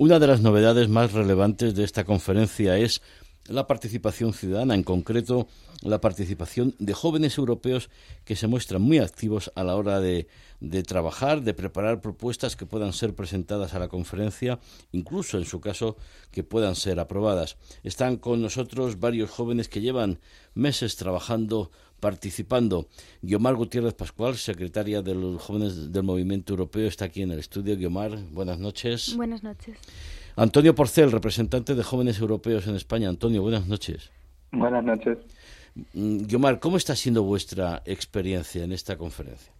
Una de las novedades más relevantes de esta conferencia es la participación ciudadana, en concreto la participación de jóvenes europeos que se muestran muy activos a la hora de, de, trabajar, de preparar propuestas que puedan ser presentadas a la conferencia, incluso en su caso que puedan ser aprobadas. Están con nosotros varios jóvenes que llevan meses trabajando, participando. Guiomar Gutiérrez Pascual, secretaria de los jóvenes del Movimiento Europeo, está aquí en el estudio. Guiomar, buenas noches. Buenas noches. Antonio Porcel, representante de Jóvenes Europeos en España. Antonio, buenas noches. Buenas noches. Mm, Guiomar, ¿cómo está siendo vuestra experiencia en esta conferencia?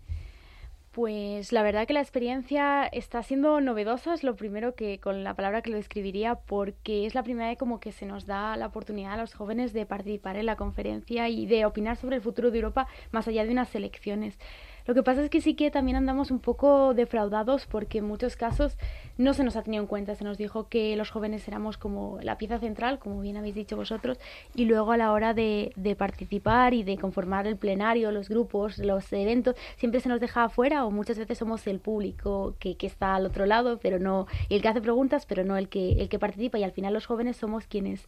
Pues la verdad que la experiencia está siendo novedosa, es lo primero que con la palabra que lo describiría, porque es la primera vez como que se nos da la oportunidad a los jóvenes de participar en la conferencia y de opinar sobre el futuro de Europa más allá de unas elecciones. Lo que pasa es que sí que también andamos un poco defraudados porque en muchos casos no se nos ha tenido en cuenta. Se nos dijo que los jóvenes éramos como la pieza central, como bien habéis dicho vosotros, y luego a la hora de, participar y de conformar el plenario, los grupos, los eventos, siempre se nos deja afuera o muchas veces somos el público que, que está al otro lado, pero no el que hace preguntas, pero no el que, el que participa y al final los jóvenes somos quienes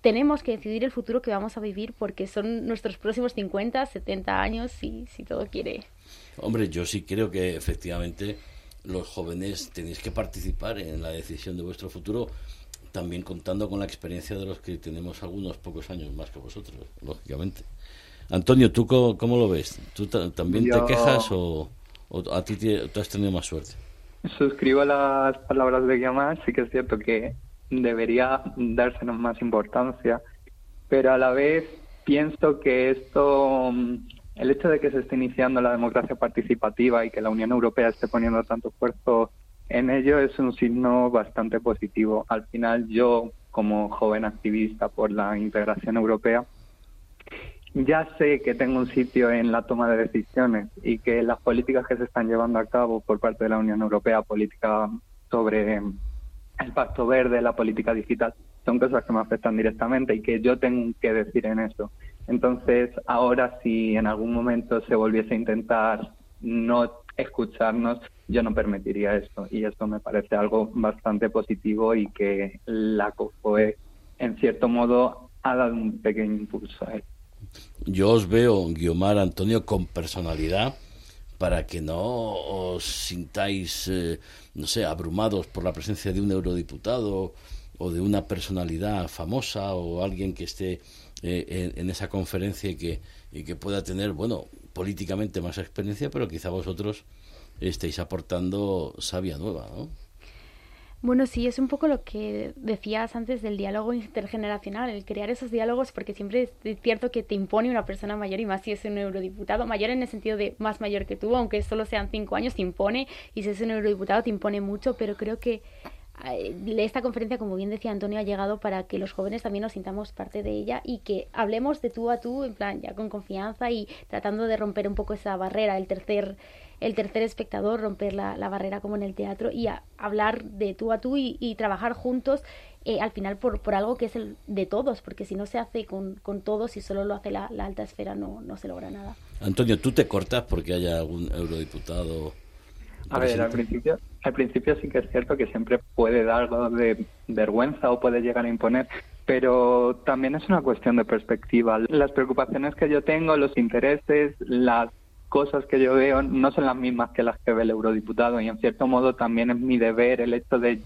tenemos que decidir el futuro que vamos a vivir porque son nuestros próximos 50, 70 años si, si todo quiere Hombre, yo sí creo que efectivamente los jóvenes tenéis que participar en la decisión de vuestro futuro, también contando con la experiencia de los que tenemos algunos pocos años más que vosotros, lógicamente. Antonio, ¿tú cómo, lo ves? ¿Tú también te quejas o, a ti tú has tenido más suerte? Suscribo las palabras de Guillermo, sí que es cierto que debería dársenos más importancia, pero a la vez pienso que esto el hecho de que se esté iniciando la democracia participativa y que la Unión Europea esté poniendo tanto esfuerzo en ello es un signo bastante positivo. Al final yo, como joven activista por la integración europea, ya sé que tengo un sitio en la toma de decisiones y que las políticas que se están llevando a cabo por parte de la Unión Europea, política sobre el pacto verde, la política digital, son cosas que me afectan directamente y que yo tengo que decir en eso. Entonces, ahora si en algún momento se volviese a intentar no escucharnos, yo no permitiría esto. Y esto me parece algo bastante positivo y que la COFOE, en cierto modo, ha dado un pequeño impulso a él. Yo os veo, Guiomar Antonio, con personalidad para que no os sintáis, eh, no sé, abrumados por la presencia de un eurodiputado o de una personalidad famosa o alguien que esté eh, en, esa conferencia y que, y que pueda tener, bueno, políticamente más experiencia, pero quizá vosotros estéis aportando sabia nueva, ¿no? Bueno, sí, es un poco lo que decías antes del diálogo intergeneracional, el crear esos diálogos, porque siempre es cierto que te impone una persona mayor y más si es un eurodiputado, mayor en el sentido de más mayor que tú, aunque solo sean cinco años, te impone, y si es un eurodiputado te impone mucho, pero creo que esta conferencia, como bien decía Antonio, ha llegado para que los jóvenes también nos sintamos parte de ella y que hablemos de tú a tú, en plan, ya con confianza y tratando de romper un poco esa barrera, el tercer, el tercer espectador, romper la, barrera como en el teatro y hablar de tú a tú y, trabajar juntos eh, al final por, por algo que es el de todos, porque si no se hace con, con todos y solo lo hace la, la alta esfera, no, no se logra nada. Antonio, ¿tú te cortas porque haya algún eurodiputado? A ver, al principio, al principio sí que es cierto que siempre puede dar algo de vergüenza o puede llegar a imponer, pero también es una cuestión de perspectiva. Las preocupaciones que yo tengo, los intereses, las cosas que yo veo no son las mismas que las que ve el eurodiputado y en cierto modo también es mi deber el hecho de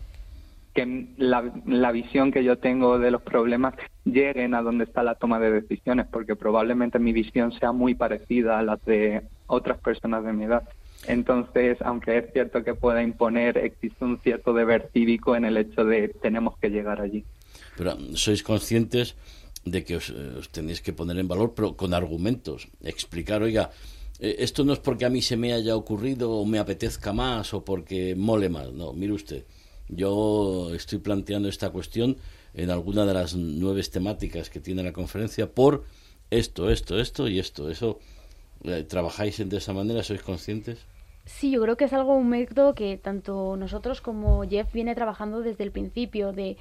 que la, visión que yo tengo de los problemas lleguen a donde está la toma de decisiones, porque probablemente mi visión sea muy parecida a las de otras personas de mi edad. Entonces, aunque es cierto que pueda imponer, existe un cierto deber cívico en el hecho de tenemos que llegar allí. Pero sois conscientes de que os, eh, tenéis que poner en valor, pero con argumentos. Explicar, oiga, esto no es porque a mí se me haya ocurrido o me apetezca más o porque mole más. No, mire usted, yo estoy planteando esta cuestión en alguna de las nueve temáticas que tiene la conferencia por esto, esto, esto y esto. Eso eh, ¿Trabajáis de esa manera? ¿Sois conscientes? Sí, yo creo que es algo, un método que tanto nosotros como Jeff viene trabajando desde el principio, de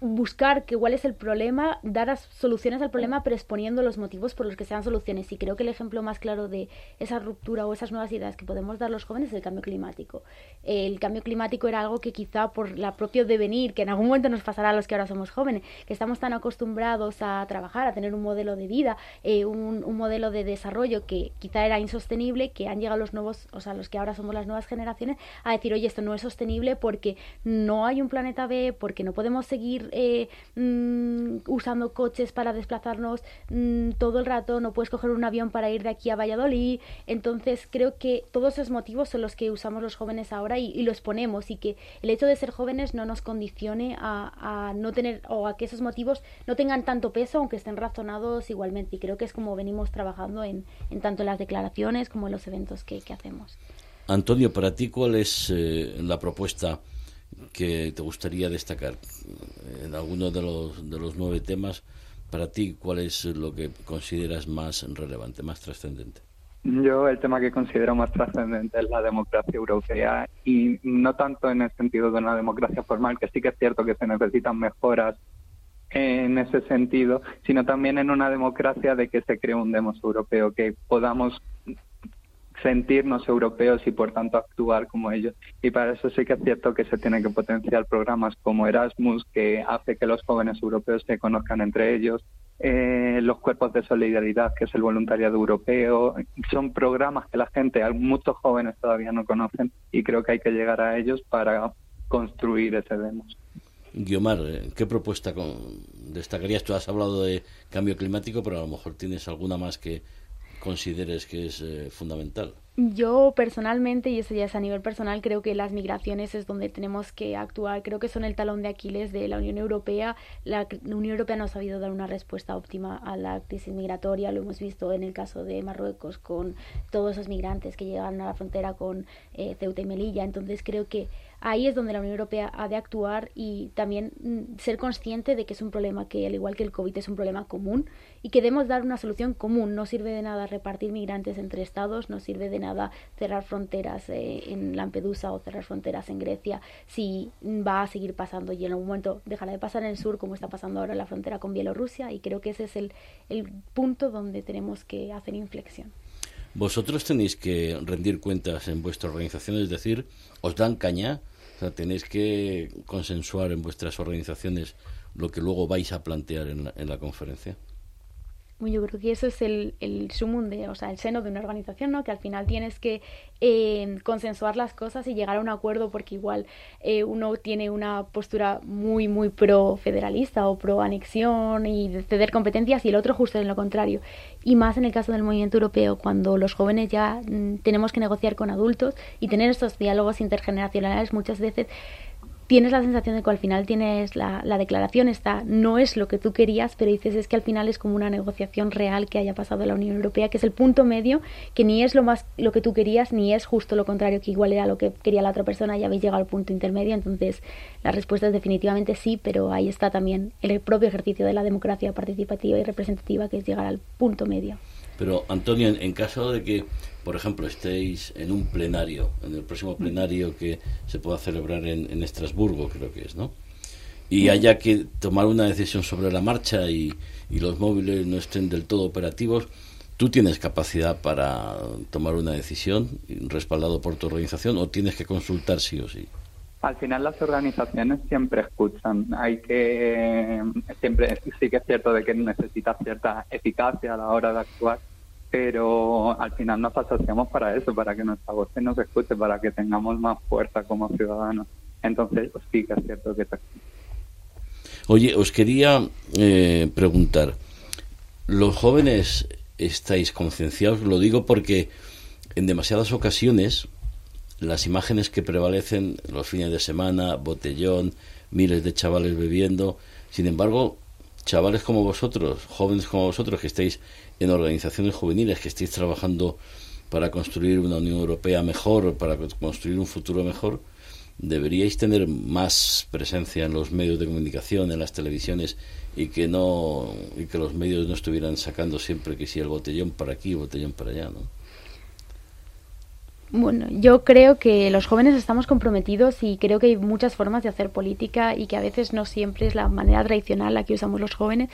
buscar que cuál es el problema, dar soluciones al problema, pero exponiendo los motivos por los que sean soluciones. Y creo que el ejemplo más claro de esa ruptura o esas nuevas ideas que podemos dar los jóvenes es el cambio climático. El cambio climático era algo que quizá por la propio devenir, que en algún momento nos pasará a los que ahora somos jóvenes, que estamos tan acostumbrados a trabajar, a tener un modelo de vida, eh, un, un, modelo de desarrollo que quizá era insostenible, que han llegado los nuevos, o sea, los que ahora somos las nuevas generaciones, a decir, oye, esto no es sostenible porque no hay un planeta B, porque no podemos seguir eh, mm, usando coches para desplazarnos mm, todo el rato, no puedes coger un avión para ir de aquí a Valladolid. Entonces creo que todos esos motivos son los que usamos los jóvenes ahora y, los ponemos y que el hecho de ser jóvenes no nos condicione a, no tener o a que esos motivos no tengan tanto peso aunque estén razonados igualmente. Y creo que es como venimos trabajando en, en tanto las declaraciones como en los eventos que, que hacemos. Antonio, para ti, ¿cuál es eh, la propuesta que te gustaría destacar en alguno de los, de los nueve temas. Para ti, ¿cuál es lo que consideras más relevante, más trascendente? Yo el tema que considero más trascendente es la democracia europea y no tanto en el sentido de una democracia formal, que sí que es cierto que se necesitan mejoras en ese sentido, sino también en una democracia de que se cree un demos europeo, que podamos sentirnos europeos y por tanto actuar como ellos. Y para eso sí que es cierto que se tiene que potenciar programas como Erasmus, que hace que los jóvenes europeos se conozcan entre ellos, eh, los cuerpos de solidaridad, que es el voluntariado europeo. Son programas que la gente, muchos jóvenes todavía no conocen y creo que hay que llegar a ellos para construir ese demos. Guiomar, eh, ¿qué propuesta destacarías? Tú has hablado de cambio climático, pero a lo mejor tienes alguna más que consideres que es eh, fundamental? Yo personalmente, y eso ya es a nivel personal, creo que las migraciones es donde tenemos que actuar. Creo que son el talón de Aquiles de la Unión Europea. La Unión Europea no ha sabido dar una respuesta óptima a la crisis migratoria. Lo hemos visto en el caso de Marruecos con todos esos migrantes que llegan a la frontera con eh, Ceuta y Melilla. Entonces creo que ahí es donde la Unión Europea ha de actuar y también mm, ser consciente de que es un problema que, al igual que el COVID, es un problema común y que debemos dar una solución común. No sirve de nada repartir migrantes entre estados, no sirve de nada cerrar fronteras eh, en Lampedusa o cerrar fronteras en Grecia si va a seguir pasando y en algún momento dejará de pasar en el sur como está pasando ahora en la frontera con Bielorrusia y creo que ese es el, el punto donde tenemos que hacer inflexión. Vosotros tenéis que rendir cuentas en vuestra organización, es decir, os dan caña o sea, tenéis que consensuar en vuestras organizaciones lo que luego vais a plantear en la, en la conferencia. Yo creo que eso es el, el sumum de, o sea, el seno de una organización, ¿no? Que al final tienes que eh, consensuar las cosas y llegar a un acuerdo porque igual eh, uno tiene una postura muy, muy pro federalista o pro anexión y ceder competencias y el otro justo en lo contrario. Y más en el caso del movimiento europeo, cuando los jóvenes ya mm, tenemos que negociar con adultos y tener estos diálogos intergeneracionales muchas veces tienes la sensación de que al final tienes la, la, declaración está, no es lo que tú querías, pero dices es que al final es como una negociación real que haya pasado en la Unión Europea, que es el punto medio, que ni es lo más lo que tú querías, ni es justo lo contrario, que igual era lo que quería la otra persona y habéis llegado al punto intermedio. Entonces, la respuesta es definitivamente sí, pero ahí está también el propio ejercicio de la democracia participativa y representativa, que es llegar al punto medio. Pero, Antonio, en, en caso de que por ejemplo, estéis en un plenario, en el próximo plenario que se pueda celebrar en, en Estrasburgo, creo que es, ¿no? Y haya que tomar una decisión sobre la marcha y, y los móviles no estén del todo operativos, ¿tú tienes capacidad para tomar una decisión respaldado por tu organización o tienes que consultar sí o sí? Al final las organizaciones siempre escuchan. Hay que siempre sí que es cierto de que necesita cierta eficacia a la hora de actuar, pero al final nos asociamos para eso, para que nuestra voz se nos escuche, para que tengamos más fuerza como ciudadanos. Entonces, pues sí que es cierto que... Oye, os quería eh, preguntar, ¿los jóvenes estáis concienciados? Lo digo porque en demasiadas ocasiones las imágenes que prevalecen los fines de semana, botellón, miles de chavales bebiendo, sin embargo, chavales como vosotros, jóvenes como vosotros que estáis en organizaciones juveniles, que estéis trabajando para construir una Unión Europea mejor, para construir un futuro mejor, deberíais tener más presencia en los medios de comunicación, en las televisiones y que no y que los medios no estuvieran sacando siempre que si el botellón para aquí, el botellón para allá, ¿no? Bueno, yo creo que los jóvenes estamos comprometidos y creo que hay muchas formas de hacer política y que a veces no siempre es la manera tradicional la que usamos los jóvenes.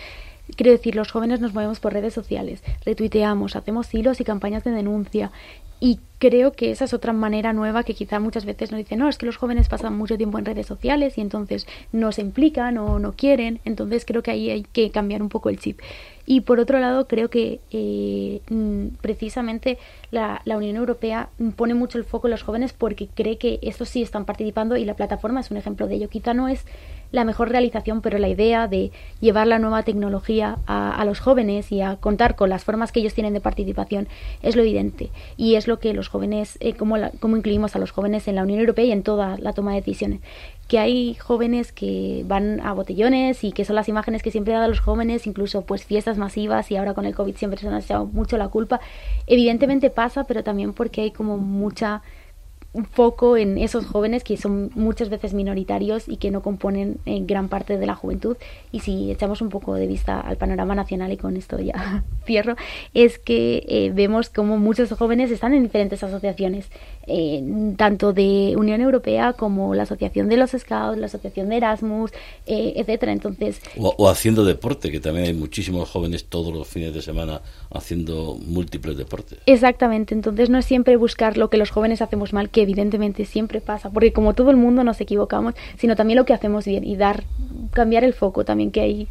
Quiero decir, los jóvenes nos movemos por redes sociales, retuiteamos, hacemos hilos y campañas de denuncia. Y creo que esa es otra manera nueva que quizá muchas veces nos dicen, no, es que los jóvenes pasan mucho tiempo en redes sociales y entonces no se implican o no quieren. Entonces creo que ahí hay que cambiar un poco el chip. Y por otro lado, creo que eh, mm, precisamente la, Unión Europea pone mucho el foco en los jóvenes porque cree que estos sí están participando y la plataforma es un ejemplo de ello. Quizá no es la mejor realización, pero la idea de llevar la nueva tecnología a, a, los jóvenes y a contar con las formas que ellos tienen de participación es lo evidente. Y es lo que los jóvenes, eh, como, la, como incluimos a los jóvenes en la Unión Europea y en toda la toma de decisiones que hay jóvenes que van a botellones y que son las imágenes que siempre dan los jóvenes, incluso pues fiestas masivas y ahora con el COVID siempre se nos ha echado mucho la culpa. Evidentemente pasa, pero también porque hay como mucha un foco en esos jóvenes que son muchas veces minoritarios y que no componen en eh, gran parte de la juventud. Y si echamos un poco de vista al panorama nacional, y con esto ya cierro, es que eh, vemos como muchos jóvenes están en diferentes asociaciones, eh, tanto de Unión Europea como la Asociación de los Scouts, la Asociación de Erasmus, eh, etcétera. Entonces, o, o, haciendo deporte, que también hay muchísimos jóvenes todos los fines de semana haciendo múltiples deportes. Exactamente. Entonces no es siempre buscar lo que los jóvenes hacemos mal, que evidentemente siempre pasa, porque como todo el mundo nos equivocamos, sino también lo que hacemos bien y dar cambiar el foco también que hay.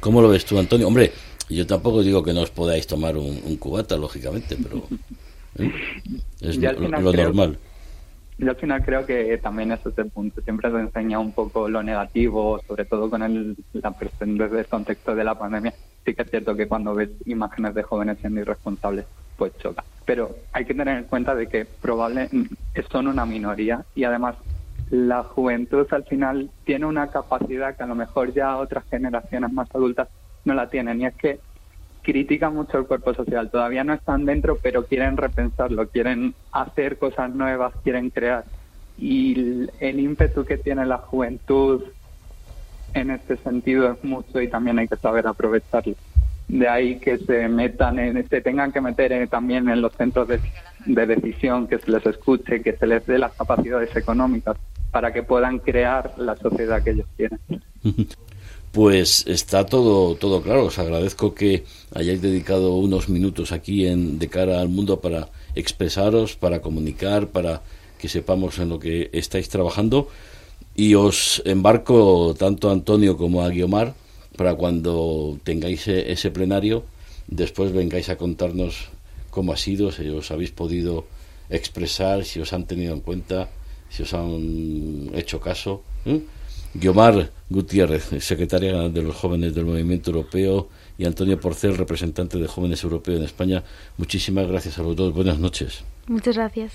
¿Cómo lo ves tú, Antonio? Hombre, yo tampoco digo que no os podáis tomar un, un cubata, lógicamente, pero ¿eh? es lo, lo creo, normal. Yo al final creo que también ese es el punto. Siempre te enseña un poco lo negativo, sobre todo con el, la, desde el contexto de la pandemia. Sí que es cierto que cuando ves imágenes de jóvenes siendo irresponsables, pues choca. Pero hay que tener en cuenta de que probable son una minoría y además la juventud al final tiene una capacidad que a lo mejor ya otras generaciones más adultas no la tienen y es que critican mucho el cuerpo social, todavía no están dentro pero quieren repensarlo, quieren hacer cosas nuevas, quieren crear y el ímpetu que tiene la juventud en este sentido es mucho y también hay que saber aprovecharlo. De ahí que se metan, en, se tengan que meter también en los centros de, de decisión, que se les escuche, que se les dé las capacidades económicas para que puedan crear la sociedad que ellos quieren. Pues está todo, todo claro. Os agradezco que hayáis dedicado unos minutos aquí en, de cara al mundo para expresaros, para comunicar, para que sepamos en lo que estáis trabajando. Y os embarco tanto a Antonio como a Guiomar para cuando tengáis ese plenario, después vengáis a contarnos cómo ha sido, si os habéis podido expresar, si os han tenido en cuenta si os han hecho caso. ¿eh? Guiomar Gutiérrez, secretaria de los jóvenes del Movimiento Europeo, y Antonio Porcel, representante de Jóvenes Europeos en España. Muchísimas gracias a los dos. Buenas noches. Muchas gracias.